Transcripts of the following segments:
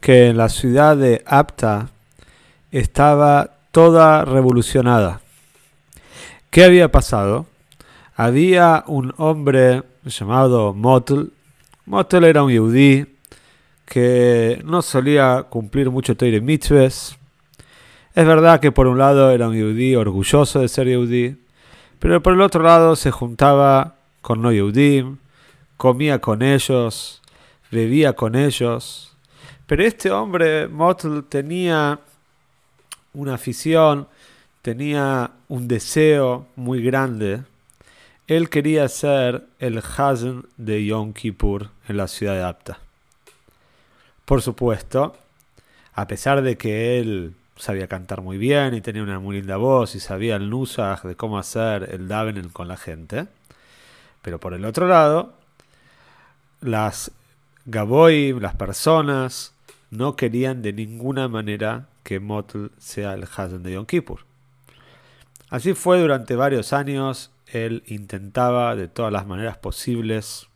que en la ciudad de Apta estaba toda revolucionada. ¿Qué había pasado? Había un hombre llamado Motl. Motl era un yudí que no solía cumplir mucho Teire Mitzvahs. Es verdad que por un lado era un yudí orgulloso de ser yudí, pero por el otro lado se juntaba con no yudim, comía con ellos, bebía con ellos. Pero este hombre, Motl, tenía una afición, tenía un deseo muy grande. Él quería ser el Hazen de Yom Kippur en la ciudad de Apta. Por supuesto, a pesar de que él sabía cantar muy bien y tenía una muy linda voz y sabía el nusach de cómo hacer el davening con la gente, pero por el otro lado, las gaboy, las personas, no querían de ninguna manera que Motl sea el Hazen de Yom Kippur. Así fue durante varios años, él intentaba de todas las maneras posibles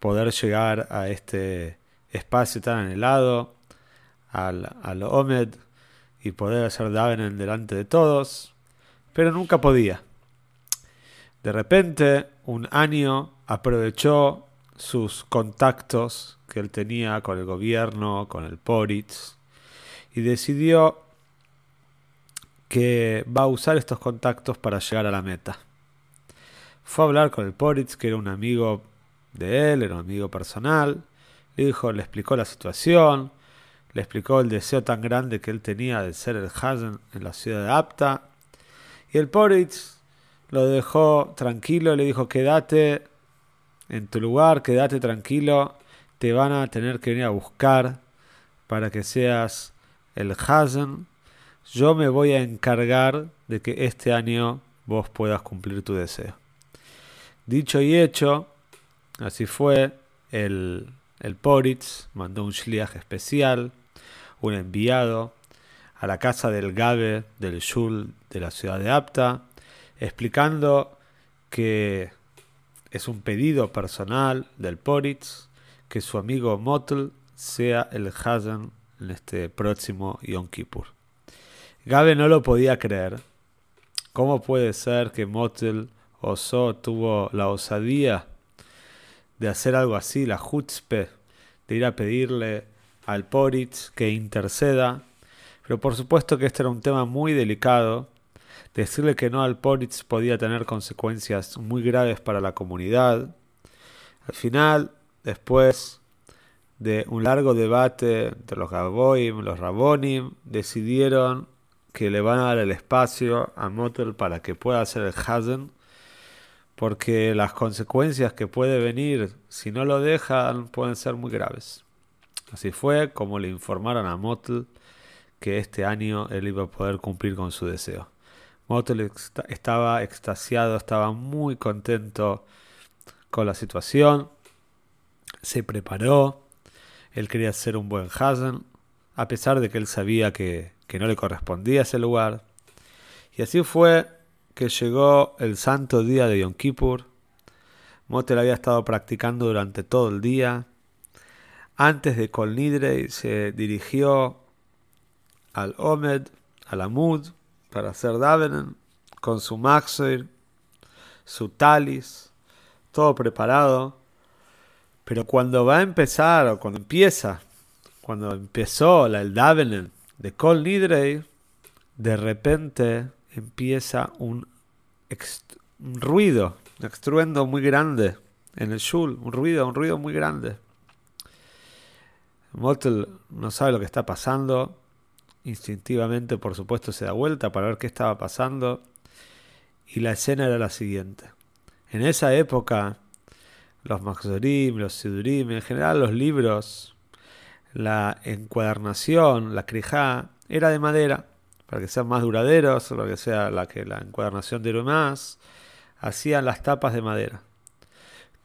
poder llegar a este espacio tan anhelado, al, al Omed, y poder hacer Daven delante de todos, pero nunca podía. De repente, un año aprovechó sus contactos que él tenía con el gobierno, con el Poritz, y decidió que va a usar estos contactos para llegar a la meta. Fue a hablar con el Poritz, que era un amigo de él, era un amigo personal, le dijo, le explicó la situación, le explicó el deseo tan grande que él tenía de ser el Hazen en la ciudad de Apta, y el Poritz lo dejó tranquilo, le dijo, quédate en tu lugar, quédate tranquilo, te van a tener que venir a buscar para que seas el Hazen. Yo me voy a encargar de que este año vos puedas cumplir tu deseo. Dicho y hecho, así fue, el, el Poritz mandó un shliach especial, un enviado, a la casa del Gabe del Shul de la ciudad de Apta, explicando que es un pedido personal del Poritz que su amigo Motl sea el Hazen en este próximo Yom Kippur. Gabe no lo podía creer. ¿Cómo puede ser que Motl osó, tuvo la osadía de hacer algo así, la chutzpe, de ir a pedirle al Poritz que interceda? Pero por supuesto que este era un tema muy delicado Decirle que no al Poritz podía tener consecuencias muy graves para la comunidad. Al final, después de un largo debate entre los Gaboim, los Rabonim, decidieron que le van a dar el espacio a Motel para que pueda hacer el Hazen, porque las consecuencias que puede venir si no lo dejan pueden ser muy graves. Así fue como le informaron a Motel que este año él iba a poder cumplir con su deseo. Motel estaba extasiado, estaba muy contento con la situación. Se preparó. Él quería ser un buen Hazen, a pesar de que él sabía que, que no le correspondía ese lugar. Y así fue que llegó el santo día de Yom Kippur. Motel había estado practicando durante todo el día. Antes de Kol Nidre se dirigió al Omed, al Amud, para hacer Davenen con su Maxir, su Talis, todo preparado. Pero cuando va a empezar, o cuando empieza, cuando empezó la, el Davenen de Kol Nidrei, de repente empieza un, ruido, un estruendo muy grande en el Shul, un ruido, un ruido muy grande. Motel no sabe lo que está pasando, Instintivamente, por supuesto, se da vuelta para ver qué estaba pasando. Y la escena era la siguiente. En esa época, los Maxorim, los Sidurim, en general los libros la encuadernación, la crijá, era de madera, para que sean más duraderos, para que sea la que la encuadernación dure más, hacían las tapas de madera.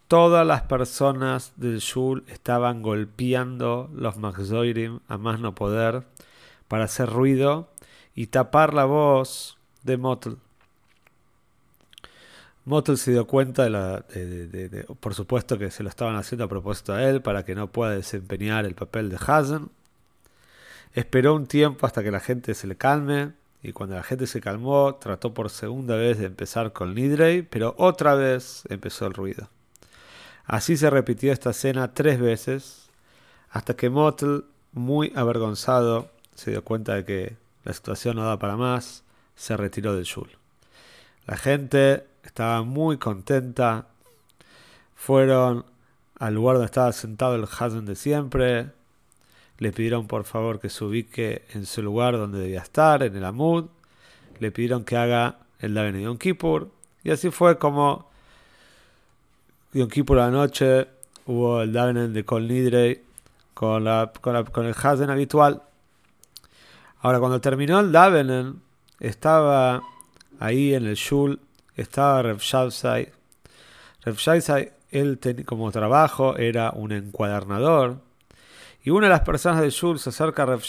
Todas las personas del Shul estaban golpeando los Maxoirim a más no poder para hacer ruido y tapar la voz de Motl. Motl se dio cuenta de la. De, por supuesto que se lo estaban haciendo a propósito a él para que no pueda desempeñar el papel de Hazen. Esperó un tiempo hasta que la gente se le calme. Y cuando la gente se calmó, trató por segunda vez de empezar con Nidrey, pero otra vez empezó el ruido. Así se repitió esta escena tres veces, hasta que Motl, muy avergonzado, se dio cuenta de que la situación no daba para más, se retiró del Shul. La gente estaba muy contenta. Fueron al lugar donde estaba sentado el Hazen de siempre. Le pidieron por favor que se ubique en su lugar donde debía estar, en el Amud. Le pidieron que haga el Daven de Kippur. Y así fue como Yom Kippur a la noche hubo el Daven de Kol Nidrei con, la, con, el Hazen habitual. Ahora, cuando terminó el Davenen, estaba ahí en el Shul estaba Rev Shalsai. Rev él como trabajo era un encuadernador. Y una de las personas del Shul se acerca a Rev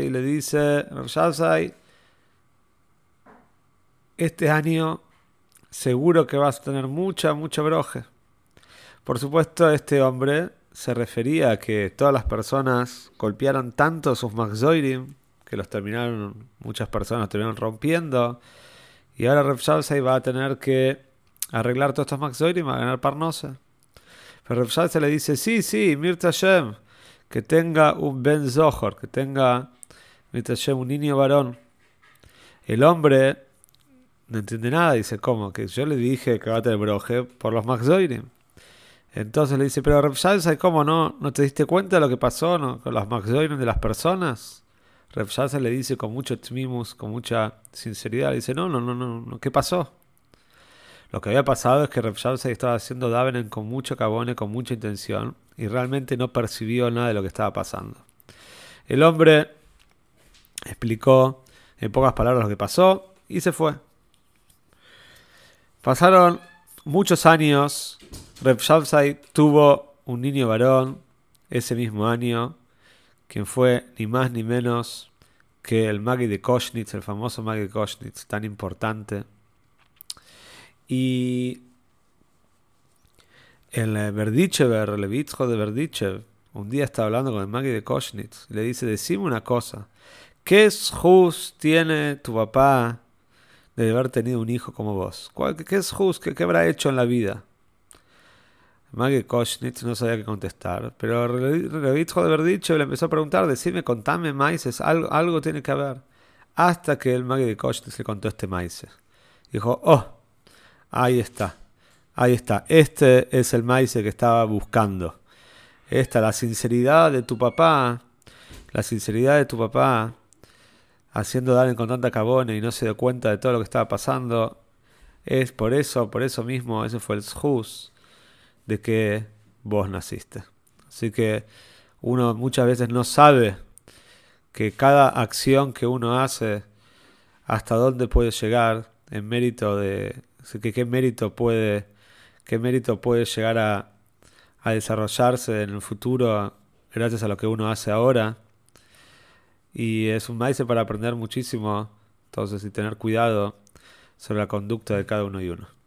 y le dice, Rev este año seguro que vas a tener mucha, mucha broje. Por supuesto, este hombre se refería a que todas las personas golpearon tanto sus Maxoidim que los terminaron, muchas personas terminaron rompiendo y ahora Rev va a tener que arreglar todos estos Maxoirim a ganar Parnosa. Pero Rev le dice, sí, sí, Mirta Shem, que tenga un Ben Zohor, que tenga Mirta Shem, un niño varón. El hombre no entiende nada, dice, ¿cómo? Que yo le dije que va a tener broje por los Maxoirim. Entonces le dice, pero Rev ¿cómo no? ¿No te diste cuenta de lo que pasó con los Maxoirim de las personas? Rev le dice con mucho tmimus, con mucha sinceridad, dice, no, no, no, no, ¿qué pasó? Lo que había pasado es que Rev estaba haciendo Davenen con mucho cabone, con mucha intención, y realmente no percibió nada de lo que estaba pasando. El hombre explicó en pocas palabras lo que pasó y se fue. Pasaron muchos años, Rev tuvo un niño varón ese mismo año, quien fue ni más ni menos que el Magi de Koshnitz, el famoso Magi de Koshnitz, tan importante. Y el Verdichever, el Levitzjo de Verdichev, un día está hablando con el Magi de Koshnitz y le dice, decime una cosa, ¿qué jus tiene tu papá de haber tenido un hijo como vos? ¿Qué es jus? ¿Qué habrá hecho en la vida? Maggie Koshnitz no sabía qué contestar, pero Revitjo de haber dicho le empezó a preguntar, decime, contame maíces, algo, algo tiene que haber. Hasta que el Maggie de Koshnitz le contó este maíz. Dijo, oh, ahí está, ahí está, este es el maíz que estaba buscando. Esta, la sinceridad de tu papá, la sinceridad de tu papá, haciendo dar con tanta cabona y no se dio cuenta de todo lo que estaba pasando, es por eso, por eso mismo, ese fue el Shus de que vos naciste. Así que uno muchas veces no sabe que cada acción que uno hace, hasta dónde puede llegar en mérito de que qué mérito puede qué mérito puede llegar a, a desarrollarse en el futuro gracias a lo que uno hace ahora. Y es un maíz para aprender muchísimo. Entonces y tener cuidado sobre la conducta de cada uno y uno